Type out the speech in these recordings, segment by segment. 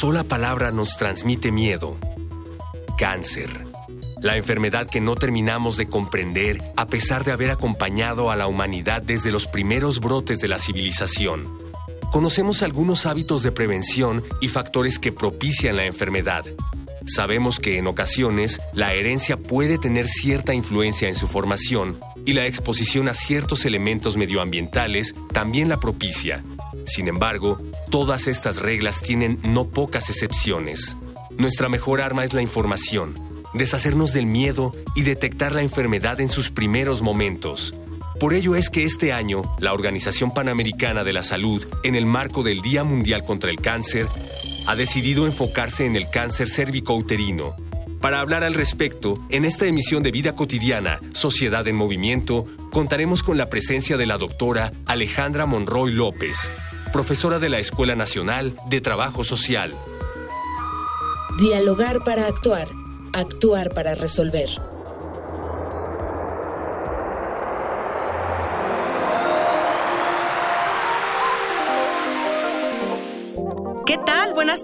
Sola palabra nos transmite miedo. Cáncer. La enfermedad que no terminamos de comprender a pesar de haber acompañado a la humanidad desde los primeros brotes de la civilización. Conocemos algunos hábitos de prevención y factores que propician la enfermedad. Sabemos que en ocasiones la herencia puede tener cierta influencia en su formación y la exposición a ciertos elementos medioambientales también la propicia. Sin embargo, todas estas reglas tienen no pocas excepciones. Nuestra mejor arma es la información, deshacernos del miedo y detectar la enfermedad en sus primeros momentos. Por ello es que este año, la Organización Panamericana de la Salud, en el marco del Día Mundial contra el Cáncer, ha decidido enfocarse en el cáncer cérvico-uterino. Para hablar al respecto, en esta emisión de Vida Cotidiana, Sociedad en Movimiento, contaremos con la presencia de la doctora Alejandra Monroy López, profesora de la Escuela Nacional de Trabajo Social. Dialogar para actuar, actuar para resolver.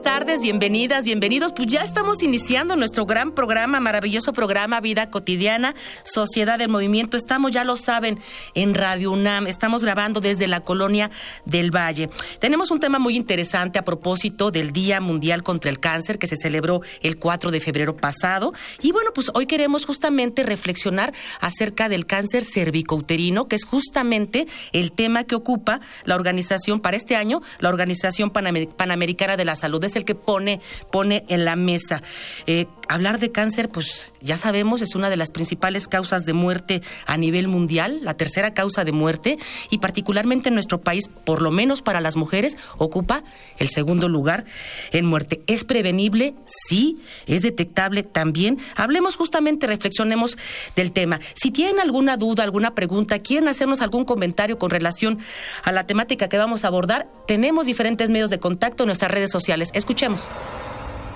Tardes, bienvenidas, bienvenidos. Pues ya estamos iniciando nuestro gran programa, maravilloso programa Vida Cotidiana, Sociedad del Movimiento. Estamos, ya lo saben, en Radio UNAM. Estamos grabando desde la colonia del Valle. Tenemos un tema muy interesante a propósito del Día Mundial contra el Cáncer que se celebró el 4 de febrero pasado. Y bueno, pues hoy queremos justamente reflexionar acerca del cáncer cervicouterino, que es justamente el tema que ocupa la organización para este año, la Organización Panamericana de la Salud es el que pone, pone en la mesa. Eh, hablar de cáncer, pues ya sabemos, es una de las principales causas de muerte a nivel mundial, la tercera causa de muerte, y particularmente en nuestro país, por lo menos para las mujeres, ocupa el segundo lugar en muerte. ¿Es prevenible? Sí. ¿Es detectable? También. Hablemos justamente, reflexionemos del tema. Si tienen alguna duda, alguna pregunta, quieren hacernos algún comentario con relación a la temática que vamos a abordar, tenemos diferentes medios de contacto en nuestras redes sociales. Escuchemos.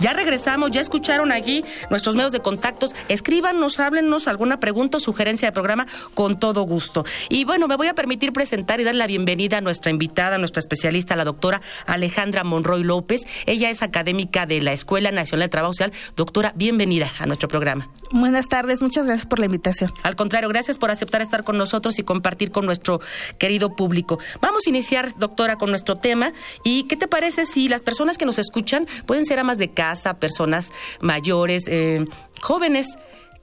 Ya regresamos, ya escucharon aquí nuestros medios de contactos. Escríbanos, háblenos alguna pregunta o sugerencia de programa con todo gusto. Y bueno, me voy a permitir presentar y dar la bienvenida a nuestra invitada, a nuestra especialista, la doctora Alejandra Monroy López. Ella es académica de la Escuela Nacional de Trabajo Social. Doctora, bienvenida a nuestro programa. Buenas tardes, muchas gracias por la invitación. Al contrario, gracias por aceptar estar con nosotros y compartir con nuestro querido público. Vamos a iniciar, doctora, con nuestro tema. ¿Y qué te parece si las personas que nos escuchan pueden ser amas de casa? Personas mayores, eh, jóvenes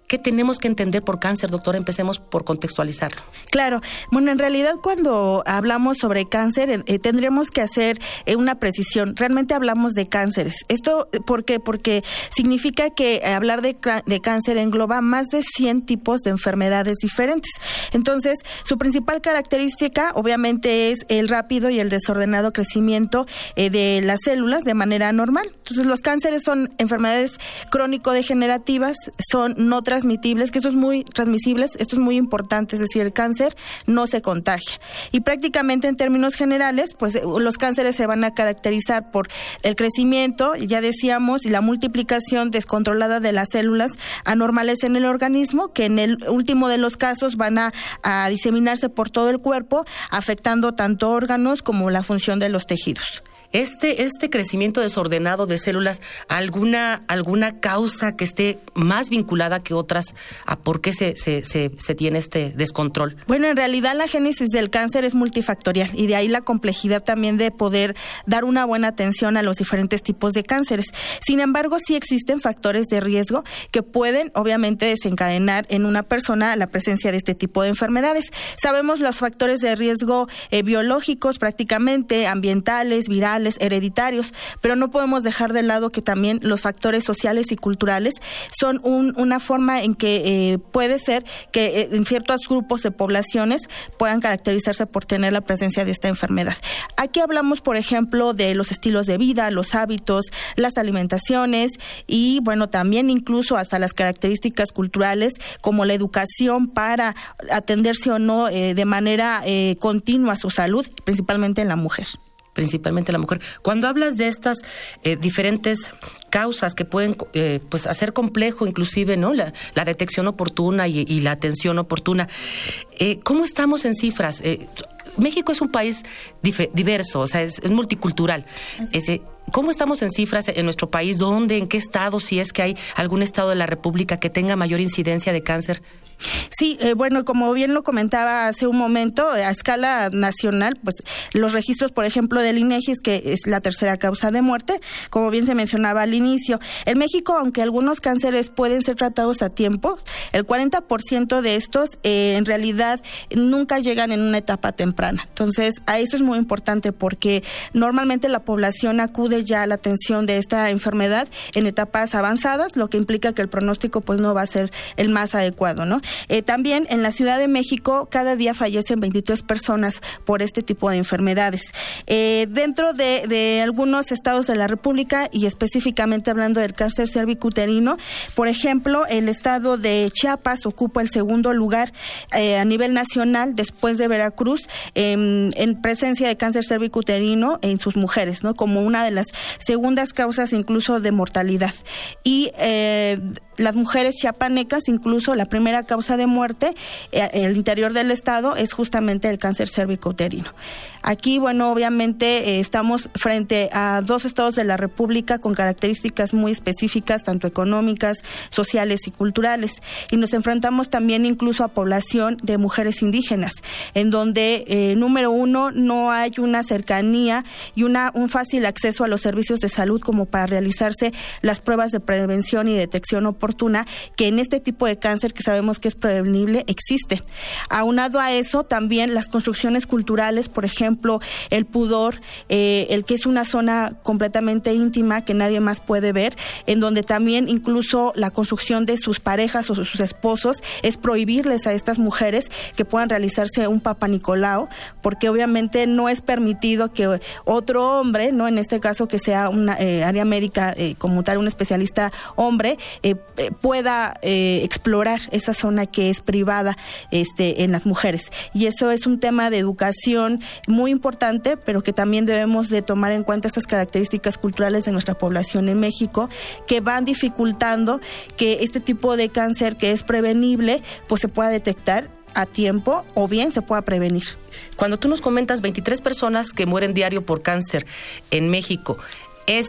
¿Qué tenemos que entender por cáncer, doctora? Empecemos por contextualizarlo. Claro. Bueno, en realidad cuando hablamos sobre cáncer eh, tendríamos que hacer eh, una precisión. Realmente hablamos de cánceres. ¿Esto por qué? Porque significa que hablar de, cáncer engloba más de 100 tipos de enfermedades diferentes. Entonces, su principal característica obviamente es el rápido y el desordenado crecimiento eh, de las células de manera normal. Entonces, los cánceres son enfermedades crónico-degenerativas, son no transmitibles, que esto es muy transmisibles, esto es muy importante, es decir, el cáncer no se contagia. Y prácticamente en términos generales, pues eh, los cánceres se van a caracterizar por el crecimiento, ya decíamos, y la multiplicación descontrolada de las células anormales en el organismo, que en el último de los casos van a, a diseminarse por todo el cuerpo, afectando tanto órganos como la función de los tejidos este, este crecimiento desordenado de células, ¿alguna, alguna causa que esté más vinculada que otras a por qué se, se, se, tiene este descontrol? Bueno, en realidad la génesis del cáncer es multifactorial y de ahí la complejidad también de poder dar una buena atención a los diferentes tipos de cánceres. Sin embargo, sí existen factores de riesgo que pueden obviamente desencadenar en una persona la presencia de este tipo de enfermedades. Sabemos los factores de riesgo eh, biológicos prácticamente, ambientales, virales, hereditarios, pero no podemos dejar de lado que también los factores sociales y culturales son una forma en que eh, puede ser que eh, en ciertos grupos de poblaciones puedan caracterizarse por tener la presencia de esta enfermedad. Aquí hablamos, por ejemplo, de los estilos de vida, los hábitos, las alimentaciones y, bueno, también incluso hasta las características culturales como la educación para atenderse o no eh, de manera continua su salud, principalmente en la mujer principalmente la mujer. Cuando hablas de estas eh, diferentes causas que pueden eh, pues hacer complejo inclusive no la, detección oportuna y, la atención oportuna, eh, ¿cómo estamos en cifras? México es un país diverso, o sea, es, multicultural. ¿Cómo estamos en cifras en nuestro país? ¿Dónde? ¿En qué estado? Si es que hay algún estado de la República que tenga mayor incidencia de cáncer Sí, eh, bueno, como bien lo comentaba hace un momento, a escala nacional, pues los registros, por ejemplo, del INEGI, que es la tercera causa de muerte, como bien se mencionaba al inicio. En México, aunque algunos cánceres pueden ser tratados a tiempo, el 40% de estos eh, en realidad nunca llegan en una etapa temprana. Entonces, a eso es muy importante porque normalmente la población acude ya la atención de esta enfermedad en etapas avanzadas, lo que implica que el pronóstico pues no va a ser el más adecuado, ¿no? Eh, también en la Ciudad de México cada día fallecen 23 personas por este tipo de enfermedades. Eh, dentro de, algunos estados de la República y específicamente hablando del cáncer cervicuterino, por ejemplo, el estado de Chiapas ocupa el segundo lugar eh, a nivel nacional después de Veracruz en presencia de cáncer cervicuterino en sus mujeres, ¿no? Como una de las segundas causas incluso de mortalidad. Y las mujeres chiapanecas, incluso la primera causa de muerte en eh, el interior del estado es justamente el cáncer cervicouterino. Aquí, bueno, obviamente eh, estamos frente a dos estados de la República con características muy específicas, tanto económicas, sociales y culturales. Y nos enfrentamos también incluso a población de mujeres indígenas, en donde, eh, número uno, no hay una cercanía y una, un fácil acceso a los servicios de salud como para realizarse las pruebas de prevención y detección oportuna, que en este tipo de cáncer que sabemos que es prevenible existen. Aunado a eso, también las construcciones culturales, por ejemplo, el pudor, eh, el que es una zona completamente íntima que nadie más puede ver, en donde también incluso la construcción de sus parejas o sus esposos es prohibirles a estas mujeres que puedan realizarse un papa Nicolau, porque obviamente no es permitido que otro hombre, no en este caso que sea una eh, área médica eh, como tal, un especialista hombre, pueda explorar esa zona que es privada este, en las mujeres. Y eso es un tema de educación muy muy importante, pero que también debemos de tomar en cuenta estas características culturales de nuestra población en México, que van dificultando que este tipo de cáncer que es prevenible, pues se pueda detectar a tiempo o bien se pueda prevenir. Cuando tú nos comentas 23 personas que mueren diario por cáncer en México, es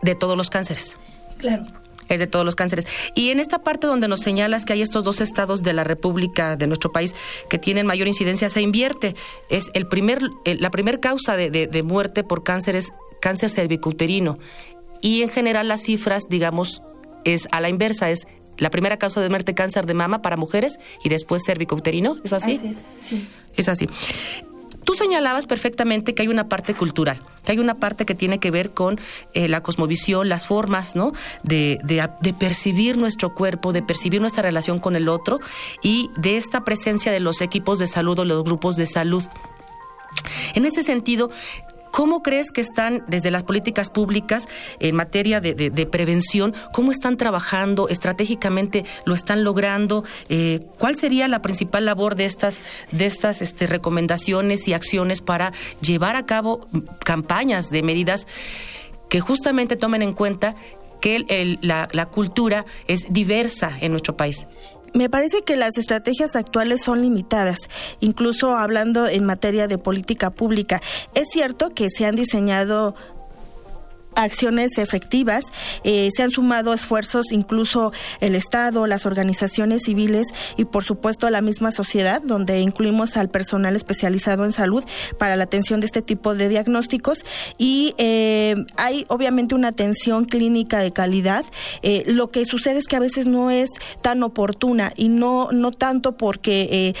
de todos los cánceres. Claro es de todos los cánceres. Y en esta parte donde nos señalas que hay estos dos estados de la República, de nuestro país, que tienen mayor incidencia, se invierte. Es el primer, la primera causa de, de, muerte por cáncer es cáncer cervicuterino. Y en general las cifras, digamos, es a la inversa, es la primera causa de muerte cáncer de mama para mujeres y después cervicouterino, ¿es así? así es, sí. Es así. Tú señalabas perfectamente que hay una parte cultural, que hay una parte que tiene que ver con eh, la cosmovisión, las formas, ¿no? De, de, percibir nuestro cuerpo, de percibir nuestra relación con el otro y de esta presencia de los equipos de salud o los grupos de salud. En este sentido, ¿Cómo crees que están desde las políticas públicas en materia de, prevención? ¿Cómo están trabajando estratégicamente? ¿Lo están logrando? Eh, ¿Cuál sería la principal labor de estas, de estas este, recomendaciones y acciones para llevar a cabo campañas de medidas que justamente tomen en cuenta que la cultura es diversa en nuestro país? Me parece que las estrategias actuales son limitadas, incluso hablando en materia de política pública. Es cierto que se han diseñado acciones efectivas. Eh, se han sumado esfuerzos incluso el Estado, las organizaciones civiles y por supuesto la misma sociedad, donde incluimos al personal especializado en salud para la atención de este tipo de diagnósticos y eh, hay obviamente una atención clínica de calidad. Eh, lo que sucede es que a veces no es tan oportuna y no, no tanto porque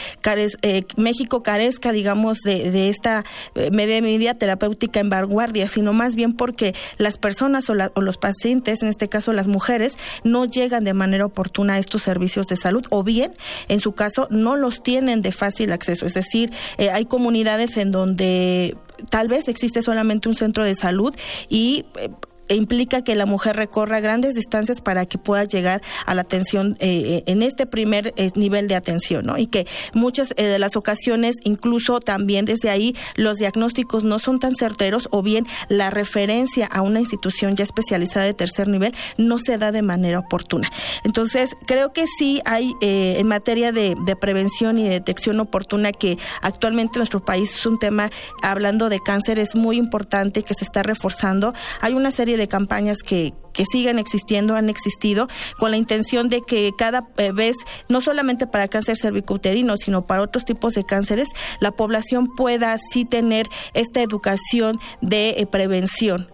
México carezca, digamos, de, de esta medida terapéutica en vanguardia, sino más bien porque las personas o, o, los pacientes, en este caso las mujeres, no llegan de manera oportuna a estos servicios de salud o bien, en su caso, no los tienen de fácil acceso. Es decir, eh, hay comunidades en donde tal vez existe solamente un centro de salud y eh, e implica que la mujer recorra grandes distancias para que pueda llegar a la atención eh, eh, en este primer eh, nivel de atención, ¿no? Y que muchas de las ocasiones, incluso también desde ahí, los diagnósticos no son tan certeros o bien la referencia a una institución ya especializada de tercer nivel no se da de manera oportuna. Entonces, creo que sí hay en materia de, de prevención y de detección oportuna que actualmente en nuestro país es un tema, hablando de cáncer, es muy importante que se está reforzando. Hay una serie de campañas que, que sigan existiendo, han existido, con la intención de que cada eh, vez, no solamente para cáncer cervicouterino, sino para otros tipos de cánceres, la población pueda sí tener esta educación de eh, prevención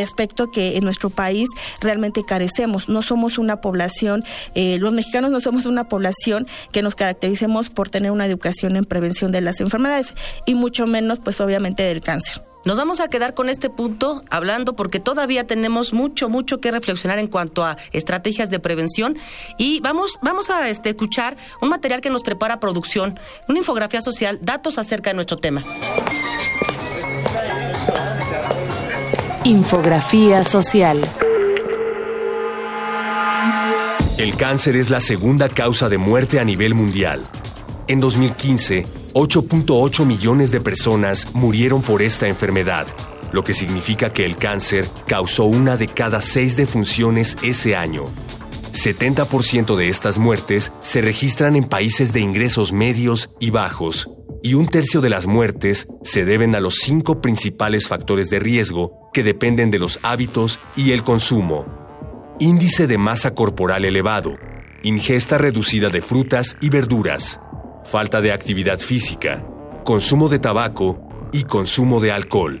aspecto que en nuestro país realmente carecemos. No somos una población, eh, los mexicanos no somos una población que nos caractericemos por tener una educación en prevención de las enfermedades y mucho menos, pues obviamente, del cáncer. Nos vamos a quedar con este punto hablando porque todavía tenemos mucho, mucho que reflexionar en cuanto a estrategias de prevención y vamos, vamos a este, escuchar un material que nos prepara producción, una infografía social, datos acerca de nuestro tema. Infografía social. El cáncer es la segunda causa de muerte a nivel mundial. En 2015, 8.8 millones de personas murieron por esta enfermedad, lo que significa que el cáncer causó una de cada seis defunciones ese año. 70% de estas muertes se registran en países de ingresos medios y bajos, y un tercio de las muertes se deben a los cinco principales factores de riesgo que dependen de los hábitos y el consumo. Índice de masa corporal elevado, ingesta reducida de frutas y verduras, falta de actividad física, consumo de tabaco y consumo de alcohol.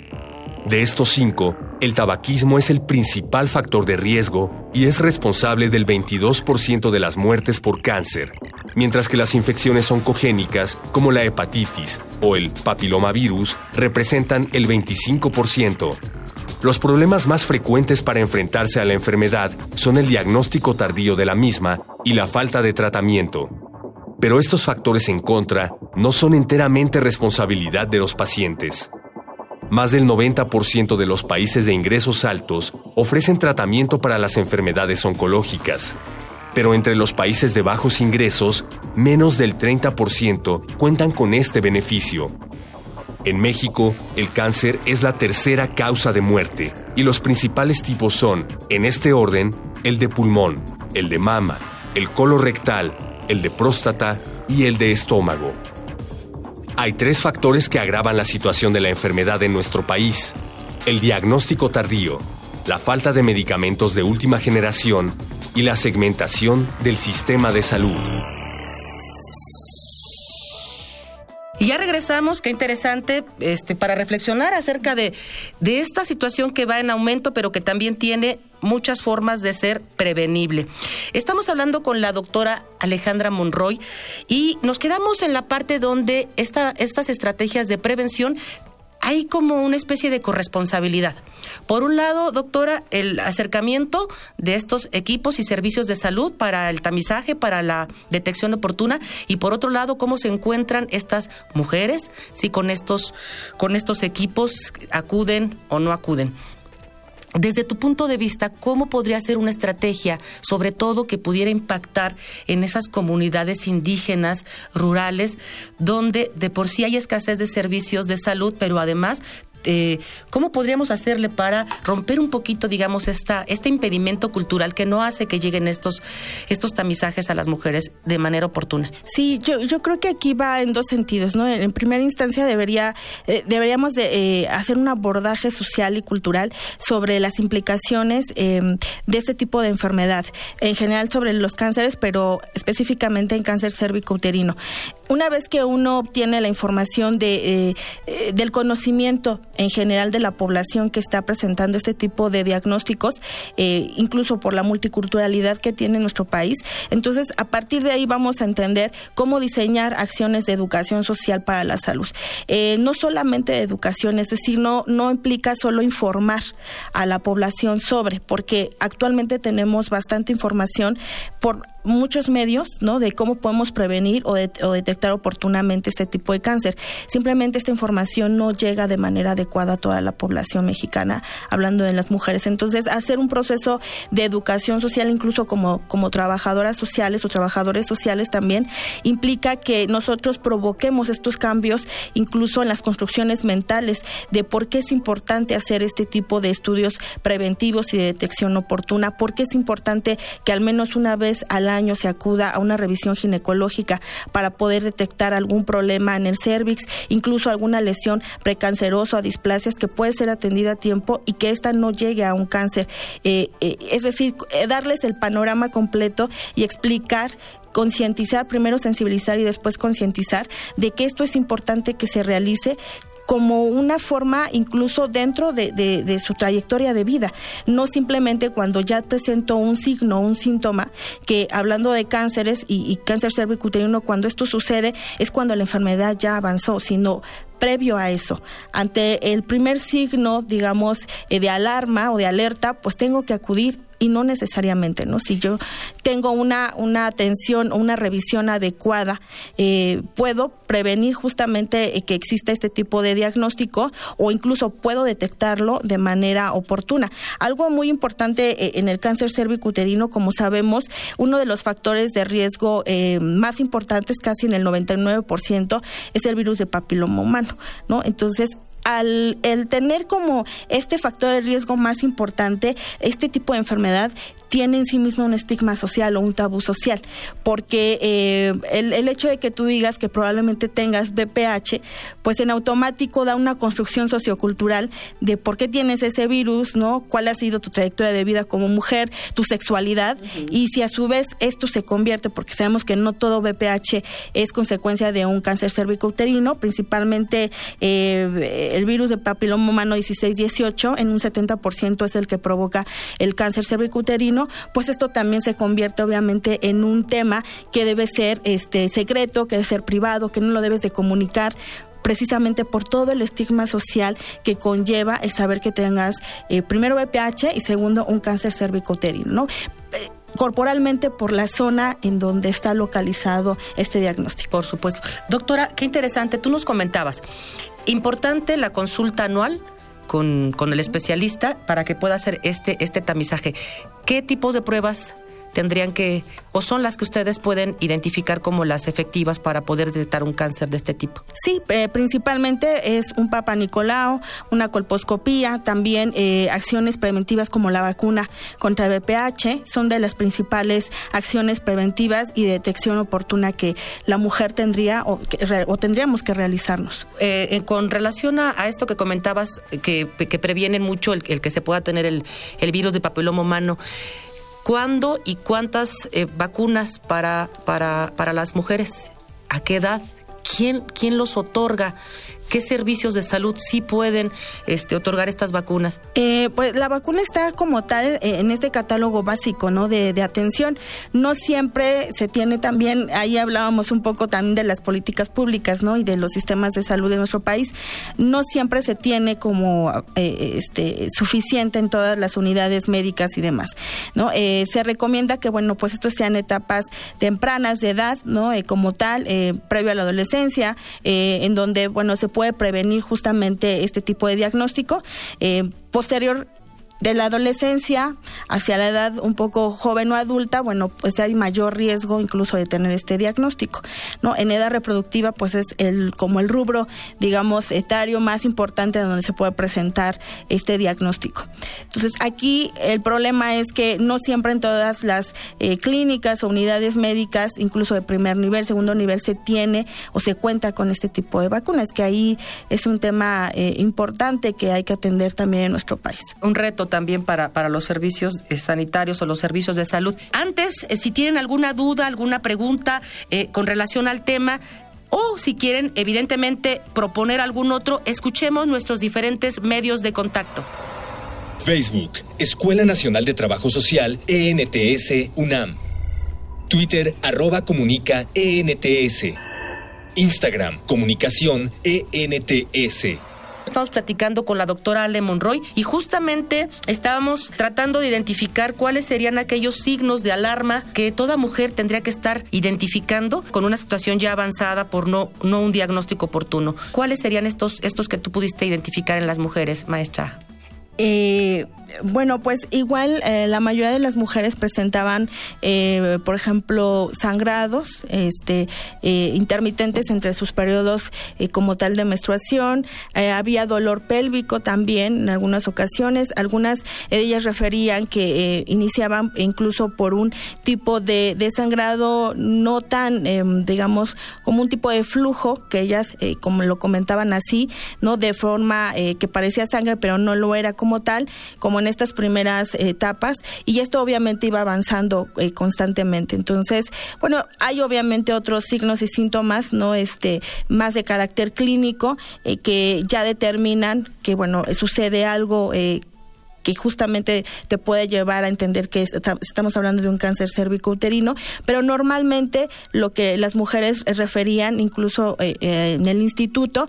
De estos cinco, el tabaquismo es el principal factor de riesgo y es responsable del 22% de las muertes por cáncer, mientras que las infecciones oncogénicas como la hepatitis o el papilomavirus representan el 25%. Los problemas más frecuentes para enfrentarse a la enfermedad son el diagnóstico tardío de la misma y la falta de tratamiento. Pero estos factores en contra no son enteramente responsabilidad de los pacientes. Más del 90% de los países de ingresos altos ofrecen tratamiento para las enfermedades oncológicas, pero entre los países de bajos ingresos, menos del 30% cuentan con este beneficio. En México, el cáncer es la tercera causa de muerte y los principales tipos son, en este orden, el de pulmón, el de mama, el colorectal, el de próstata y el de estómago. Hay tres factores que agravan la situación de la enfermedad en nuestro país. El diagnóstico tardío, la falta de medicamentos de última generación y la segmentación del sistema de salud. Y ya regresamos, qué interesante, este, para reflexionar acerca de, de esta situación que va en aumento, pero que también tiene muchas formas de ser prevenible. Estamos hablando con la doctora Alejandra Monroy y nos quedamos en la parte donde esta, estas estrategias de prevención hay como una especie de corresponsabilidad. Por un lado, doctora, el acercamiento de estos equipos y servicios de salud para el tamizaje, para la detección oportuna, y por otro lado, cómo se encuentran estas mujeres, si con estos, con estos equipos acuden o no acuden. Desde tu punto de vista, ¿cómo podría ser una estrategia, sobre todo que pudiera impactar en esas comunidades indígenas, rurales, donde de por sí hay escasez de servicios de salud, pero además eh, ¿cómo podríamos hacerle para romper un poquito, digamos, esta, este impedimento cultural que no hace que lleguen estos, estos tamizajes a las mujeres de manera oportuna? Sí, yo, yo creo que aquí va en dos sentidos, ¿no? En primera instancia debería, eh, deberíamos de, hacer un abordaje social y cultural sobre las implicaciones em, de este tipo de enfermedad, en general sobre los cánceres, pero específicamente en cáncer cérvico-uterino. Una vez que uno obtiene la información de, del conocimiento en general de la población que está presentando este tipo de diagnósticos, eh, incluso por la multiculturalidad que tiene nuestro país. Entonces, a partir de ahí vamos a entender cómo diseñar acciones de educación social para la salud. Eh, no solamente de educación, es decir, no, no implica solo informar a la población sobre, porque actualmente tenemos bastante información por muchos medios, ¿no? De cómo podemos prevenir o, o, detectar oportunamente este tipo de cáncer. Simplemente esta información no llega de manera adecuada a toda la población mexicana, hablando de las mujeres. Entonces, hacer un proceso de educación social, incluso como, como trabajadoras sociales o trabajadores sociales también, implica que nosotros provoquemos estos cambios, incluso en las construcciones mentales, de por qué es importante hacer este tipo de estudios preventivos y de detección oportuna, por qué es importante que al menos una vez al año se acuda a una revisión ginecológica para poder detectar algún problema en el cervix, incluso alguna lesión precancerosa o displasias que puede ser atendida a tiempo y que ésta no llegue a un cáncer. Eh, eh, es decir, eh, darles el panorama completo y explicar concientizar, primero sensibilizar y después concientizar de que esto es importante que se realice como una forma incluso dentro de, su trayectoria de vida, no simplemente cuando ya presentó un signo, un síntoma, que hablando de cánceres y, y cáncer cervicuterino, cuando esto sucede es cuando la enfermedad ya avanzó, sino previo a eso, ante el primer signo, digamos, eh, de alarma o de alerta, pues tengo que acudir y no necesariamente, ¿no? Si yo tengo una, una atención o una revisión adecuada, eh, puedo prevenir justamente eh, que exista este tipo de diagnóstico o incluso puedo detectarlo de manera oportuna. Algo muy importante en el cáncer cervicuterino, como sabemos, uno de los factores de riesgo más importantes, casi en el 99%, es el virus de papiloma humano. ¿no? Entonces, al el tener como este factor de riesgo más importante, este tipo de enfermedad tiene en sí mismo un estigma social o un tabú social, porque eh, el, el, hecho de que tú digas que probablemente tengas BPH, pues en automático da una construcción sociocultural de por qué tienes ese virus, ¿no? ¿Cuál ha sido tu trayectoria de vida como mujer, tu sexualidad? Y si a su vez esto se convierte, porque sabemos que no todo BPH es consecuencia de un cáncer cervicouterino, principalmente eh, el virus de papiloma humano 16-18, en un 70% es el que provoca el cáncer cervicouterino, pues esto también se convierte obviamente en un tema que debe ser este secreto, que debe ser privado, que no lo debes de comunicar precisamente por todo el estigma social que conlleva el saber que tengas eh, primero BPH y segundo un cáncer cervicouterino, ¿no? Eh, corporalmente por la zona en donde está localizado este diagnóstico. Por supuesto. Doctora, qué interesante, tú nos comentabas, importante la consulta anual con, el especialista para que pueda hacer este, este tamizaje. ¿Qué tipo de pruebas tendrían que, o son las que ustedes pueden identificar como las efectivas para poder detectar un cáncer de este tipo? Sí, eh, principalmente es un Papa Nicolau, una colposcopía, también eh, acciones preventivas como la vacuna contra el VPH, son de las principales acciones preventivas y de detección oportuna que la mujer tendría o, o tendríamos que realizarnos. Eh, con relación a, esto que comentabas, que, que previenen mucho el, el, que se pueda tener el, el virus de papiloma humano, ¿Cuándo y cuántas eh, vacunas para, para, para las mujeres? ¿A qué edad? ¿Quién, ¿Quién los otorga? ¿Qué servicios de salud sí pueden este, otorgar estas vacunas? Eh, pues la vacuna está como tal eh, en este catálogo básico, ¿no? De, atención. No siempre se tiene también, ahí hablábamos un poco también de las políticas públicas, ¿no? Y de los sistemas de salud de nuestro país. No siempre se tiene como eh, este, suficiente en todas las unidades médicas y demás, ¿no? se recomienda que, bueno, pues estos sean etapas tempranas de edad, ¿no? como tal, previo a la adolescencia, en donde, bueno, se puede puede prevenir justamente este tipo de diagnóstico. Eh, posterior de la adolescencia hacia la edad un poco joven o adulta, bueno, pues hay mayor riesgo incluso de tener este diagnóstico, ¿no? En edad reproductiva, pues es el como el rubro, digamos, etario más importante donde se puede presentar este diagnóstico. Entonces, aquí el problema es que no siempre en todas las eh, clínicas o unidades médicas, incluso de primer nivel, segundo nivel, se tiene o se cuenta con este tipo de vacunas, que ahí es un tema eh, importante que hay que atender también en nuestro país. Un reto también para, para los servicios eh, sanitarios o los servicios de salud. Antes, eh, si tienen alguna duda, alguna pregunta eh, con relación al tema, o si quieren, evidentemente, proponer algún otro, escuchemos nuestros diferentes medios de contacto. Facebook, Escuela Nacional de Trabajo Social, ENTS, UNAM. Twitter, arroba comunica, ENTS. Instagram, comunicación, ENTS. Estamos platicando con la doctora Ale Monroy y justamente estábamos tratando de identificar cuáles serían aquellos signos de alarma que toda mujer tendría que estar identificando con una situación ya avanzada por no, no un diagnóstico oportuno. ¿Cuáles serían estos, estos que tú pudiste identificar en las mujeres, maestra? Eh, bueno, pues igual eh, la mayoría de las mujeres presentaban, eh, por ejemplo, sangrados este, eh, intermitentes entre sus periodos eh, como tal de menstruación. Había dolor pélvico también en algunas ocasiones. Algunas de ellas referían que iniciaban incluso por un tipo de, de sangrado no tan, eh, digamos, como un tipo de flujo, que ellas, como lo comentaban así, no de forma que parecía sangre, pero no lo era como tal, como en estas primeras etapas y esto obviamente iba avanzando eh, constantemente. Entonces, bueno, hay obviamente otros signos y síntomas, ¿no? Este, más de carácter clínico eh, que ya determinan que, bueno, sucede algo eh, que justamente te puede llevar a entender que estamos hablando de un cáncer cervicouterino, pero normalmente lo que las mujeres referían, incluso en el instituto,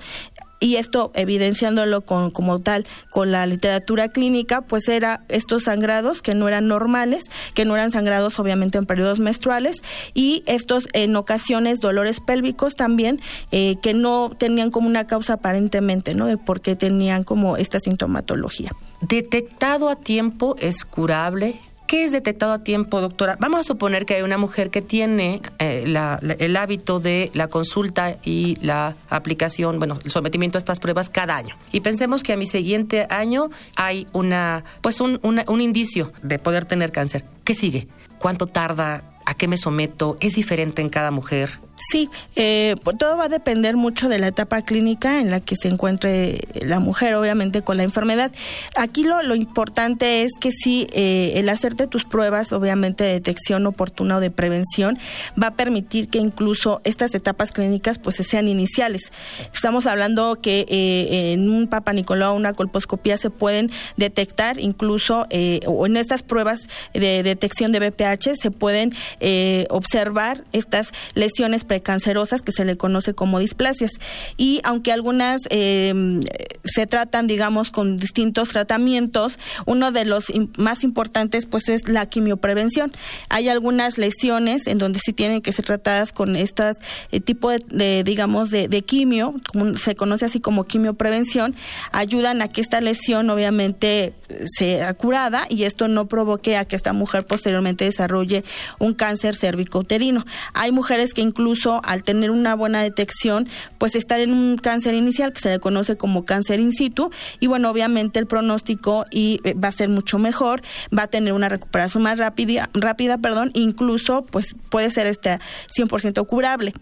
y esto evidenciándolo con, como tal con la literatura clínica, pues era estos sangrados que no eran normales, que no eran sangrados obviamente en periodos menstruales y estos en ocasiones dolores pélvicos también eh, que no tenían como una causa aparentemente, ¿no? De por qué tenían como esta sintomatología. ¿Detectado a tiempo es curable? ¿Qué es detectado a tiempo, doctora? Vamos a suponer que hay una mujer que tiene eh, el hábito de la consulta y la aplicación, bueno, el sometimiento a estas pruebas cada año. Y pensemos que a mi siguiente año hay una, pues un, un indicio de poder tener cáncer. ¿Qué sigue? ¿Cuánto tarda? ¿A qué me someto? ¿Es diferente en cada mujer? Sí, eh, pues todo va a depender mucho de la etapa clínica en la que se encuentre la mujer, obviamente, con la enfermedad. Aquí lo, lo importante es que sí, eh, el hacerte tus pruebas, obviamente, de detección oportuna o de prevención, va a permitir que incluso estas etapas clínicas pues sean iniciales. Estamos hablando que eh, en un Papa Nicolau, una colposcopía, se pueden detectar incluso, eh, o en estas pruebas de detección de BPH, se pueden eh, observar estas lesiones precancerosas que se le conoce como displasias. Y aunque algunas eh, se tratan, digamos, con distintos tratamientos, uno de los más importantes pues es la quimioprevención. Hay algunas lesiones en donde sí tienen que ser tratadas con estas eh, tipo de, digamos, de, quimio, se conoce así como quimioprevención, ayudan a que esta lesión obviamente sea curada y esto no provoque a que esta mujer posteriormente desarrolle un cáncer cervicouterino. Hay mujeres que incluso al tener una buena detección, pues están en un cáncer inicial que se le conoce como cáncer in situ y bueno, obviamente el pronóstico y eh, va a ser mucho mejor, va a tener una recuperación más rápida, rápida, perdón, incluso pues puede ser este 100% curable.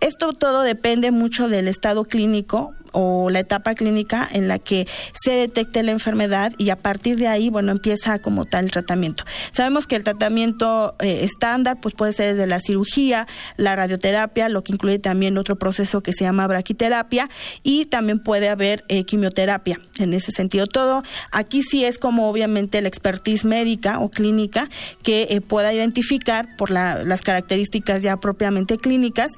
Esto todo depende mucho del estado clínico o la etapa clínica en la que se detecte la enfermedad y a partir de ahí, bueno, empieza como tal el tratamiento. Sabemos que el tratamiento eh, estándar pues puede ser desde la cirugía, la radioterapia, lo que incluye también otro proceso que se llama braquiterapia y también puede haber eh, quimioterapia en ese sentido todo. Aquí sí es como obviamente la expertise médica o clínica que eh, pueda identificar por la, las características ya propiamente clínicas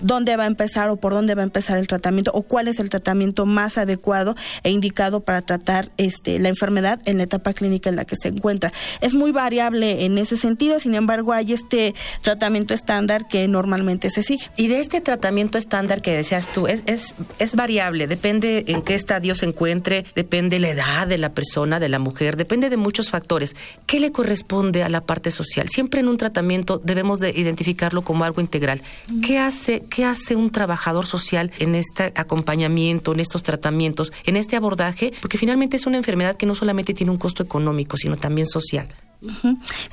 dónde va a empezar o por dónde va a empezar el tratamiento o cuál es el tratamiento más adecuado e indicado para tratar este, la enfermedad en la etapa clínica en la que se encuentra. Es muy variable en ese sentido, sin embargo hay este tratamiento estándar que normalmente se sigue. Y de este tratamiento estándar que decías tú, es, es, es variable, depende en qué estadio se encuentre, depende la edad de la persona, de la mujer, depende de muchos factores. ¿Qué le corresponde a la parte social? Siempre en un tratamiento debemos de identificarlo como algo integral. ¿Qué hace, qué hace un trabajador social en este acompañamiento, en estos tratamientos, en este abordaje? Porque finalmente es una enfermedad que no solamente tiene un costo económico, sino también social.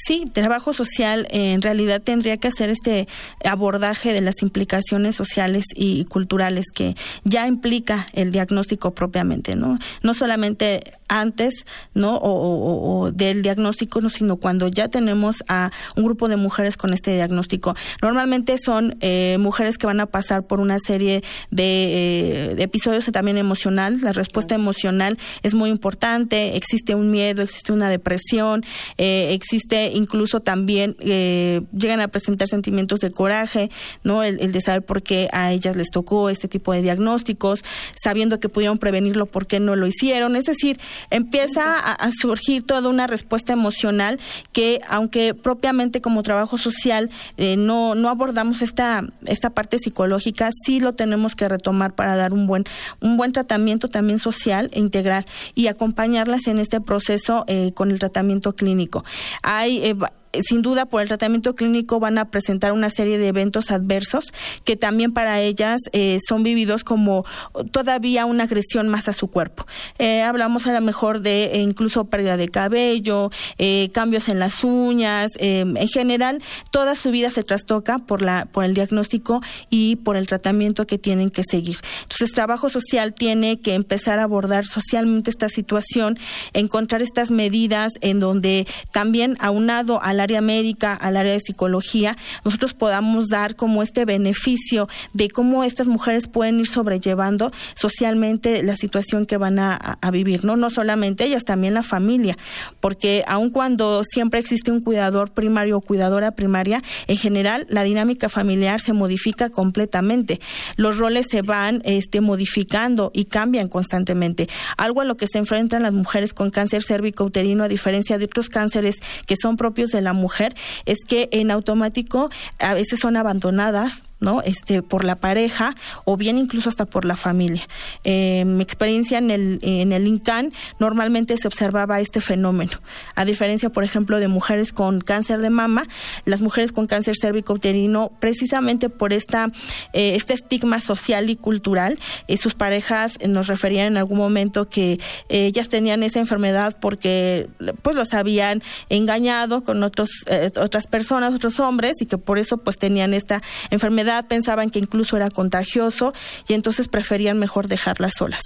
Sí, trabajo social en realidad tendría que hacer este abordaje de las implicaciones sociales y culturales que ya implica el diagnóstico propiamente, ¿no? No solamente antes, ¿no? O, del diagnóstico, sino cuando ya tenemos a un grupo de mujeres con este diagnóstico. Normalmente son eh, mujeres que van a pasar por una serie de, eh, episodios también emocional. La respuesta emocional es muy importante. Existe un miedo, existe una depresión. Eh, existe incluso también, eh, llegan a presentar sentimientos de coraje, ¿no? El, de saber por qué a ellas les tocó este tipo de diagnósticos, sabiendo que pudieron prevenirlo, por qué no lo hicieron. Es decir, empieza a, surgir toda una respuesta emocional que, aunque propiamente como trabajo social eh, no, no abordamos esta, esta parte psicológica, sí lo tenemos que retomar para dar un buen, un buen tratamiento también social e integral y acompañarlas en este proceso eh, con el tratamiento clínico. Hay eh, sin duda por el tratamiento clínico van a presentar una serie de eventos adversos que también para ellas eh, son vividos como todavía una agresión más a su cuerpo. Eh, hablamos a lo mejor de eh, incluso pérdida de cabello, cambios en las uñas, en general toda su vida se trastoca por la por el diagnóstico y por el tratamiento que tienen que seguir. Entonces, trabajo social tiene que empezar a abordar socialmente esta situación, encontrar estas medidas en donde también aunado a la área médica, al área de psicología, nosotros podamos dar como este beneficio de cómo estas mujeres pueden ir sobrellevando socialmente la situación que van a, vivir, ¿no? No solamente ellas, también la familia, porque aun cuando siempre existe un cuidador primario o cuidadora primaria, en general la dinámica familiar se modifica completamente. Los roles se van este, modificando y cambian constantemente. Algo a lo que se enfrentan las mujeres con cáncer cérvico-uterino, a diferencia de otros cánceres que son propios de la mujer es que en automático a veces son abandonadas ¿no? Este, por la pareja o bien incluso hasta por la familia. Eh, mi experiencia en el, en el INCAN normalmente se observaba este fenómeno. A diferencia, por ejemplo, de mujeres con cáncer de mama, las mujeres con cáncer cérvico-uterino, precisamente por esta, eh, este estigma social y cultural, eh, sus parejas nos referían en algún momento que ellas tenían esa enfermedad porque pues los habían engañado con otros, otras personas, otros hombres, y que por eso pues tenían esta enfermedad pensaban que incluso era contagioso y entonces preferían mejor dejarlas solas.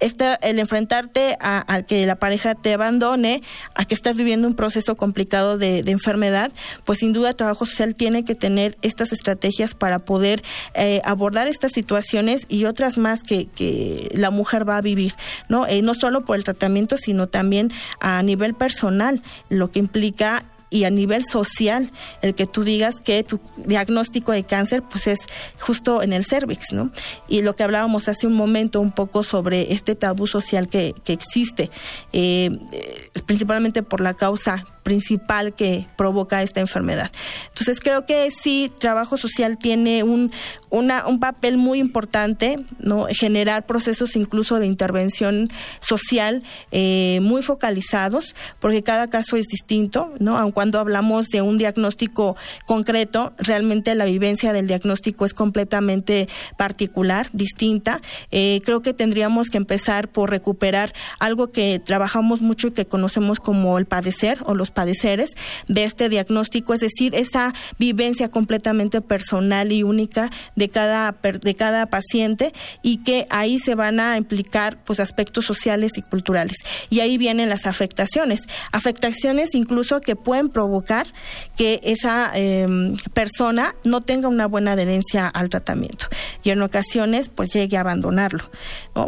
Este, el enfrentarte a, que la pareja te abandone, a que estás viviendo un proceso complicado de, enfermedad, pues sin duda el trabajo social tiene que tener estas estrategias para poder eh, abordar estas situaciones y otras más que, la mujer va a vivir, ¿no? Eh, no solo por el tratamiento, sino también a nivel personal, lo que implica y a nivel social el que tú digas que tu diagnóstico de cáncer pues es justo en el cervix, ¿no? Y lo que hablábamos hace un momento un poco sobre este tabú social que, que existe, eh, eh principalmente por la causa principal que provoca esta enfermedad. Entonces creo que sí, trabajo social tiene un, un papel muy importante, ¿no? generar procesos incluso de intervención social eh, muy focalizados, porque cada caso es distinto, ¿no? aun cuando hablamos de un diagnóstico concreto, realmente la vivencia del diagnóstico es completamente particular, distinta. Eh, creo que tendríamos que empezar por recuperar algo que trabajamos mucho y que conocemos como el padecer o los padeceres de este diagnóstico, es decir, esa vivencia completamente personal y única de cada, de cada paciente y que ahí se van a implicar pues aspectos sociales y culturales. Y ahí vienen las afectaciones, afectaciones incluso que pueden provocar que esa em, persona no tenga una buena adherencia al tratamiento y en ocasiones pues llegue a abandonarlo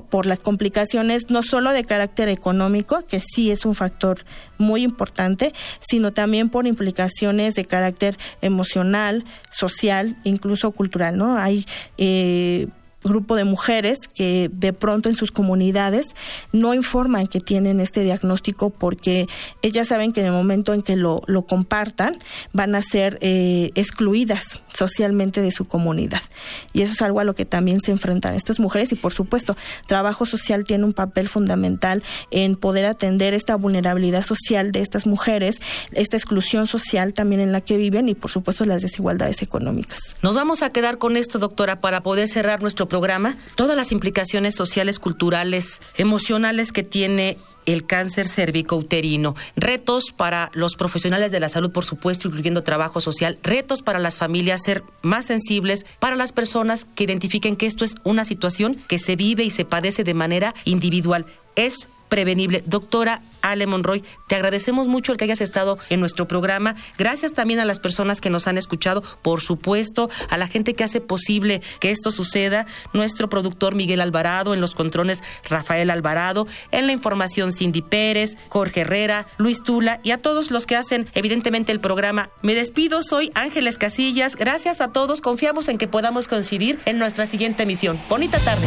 por las complicaciones no solo de carácter económico, que sí es un factor muy importante, sino también por implicaciones de carácter emocional, social, incluso cultural, ¿no? Hay eh, grupo de mujeres que de pronto en sus comunidades no informan que tienen este diagnóstico porque ellas saben que en el momento en que lo, lo compartan van a ser eh, excluidas socialmente de su comunidad. Y eso es algo a lo que también se enfrentan estas mujeres y por supuesto, trabajo social tiene un papel fundamental en poder atender esta vulnerabilidad social de estas mujeres, esta exclusión social también en la que viven y por supuesto las desigualdades económicas. Nos vamos a quedar con esto, doctora, para poder cerrar nuestro todas las implicaciones sociales, culturales, emocionales que tiene el cáncer cervicouterino. Retos para los profesionales de la salud, por supuesto, incluyendo trabajo social. Retos para las familias, ser más sensibles. Para las personas que identifiquen que esto es una situación que se vive y se padece de manera individual. Es prevenible. Doctora Ale Monroy, te agradecemos mucho el que hayas estado en nuestro programa. Gracias también a las personas que nos han escuchado, por supuesto, a la gente que hace posible que esto suceda, nuestro productor Miguel Alvarado, en los controles Rafael Alvarado, en la información Cindy Pérez, Jorge Herrera, Luis Tula y a todos los que hacen evidentemente el programa. Me despido, soy Ángeles Casillas. Gracias a todos, confiamos en que podamos coincidir en nuestra siguiente emisión. Bonita tarde.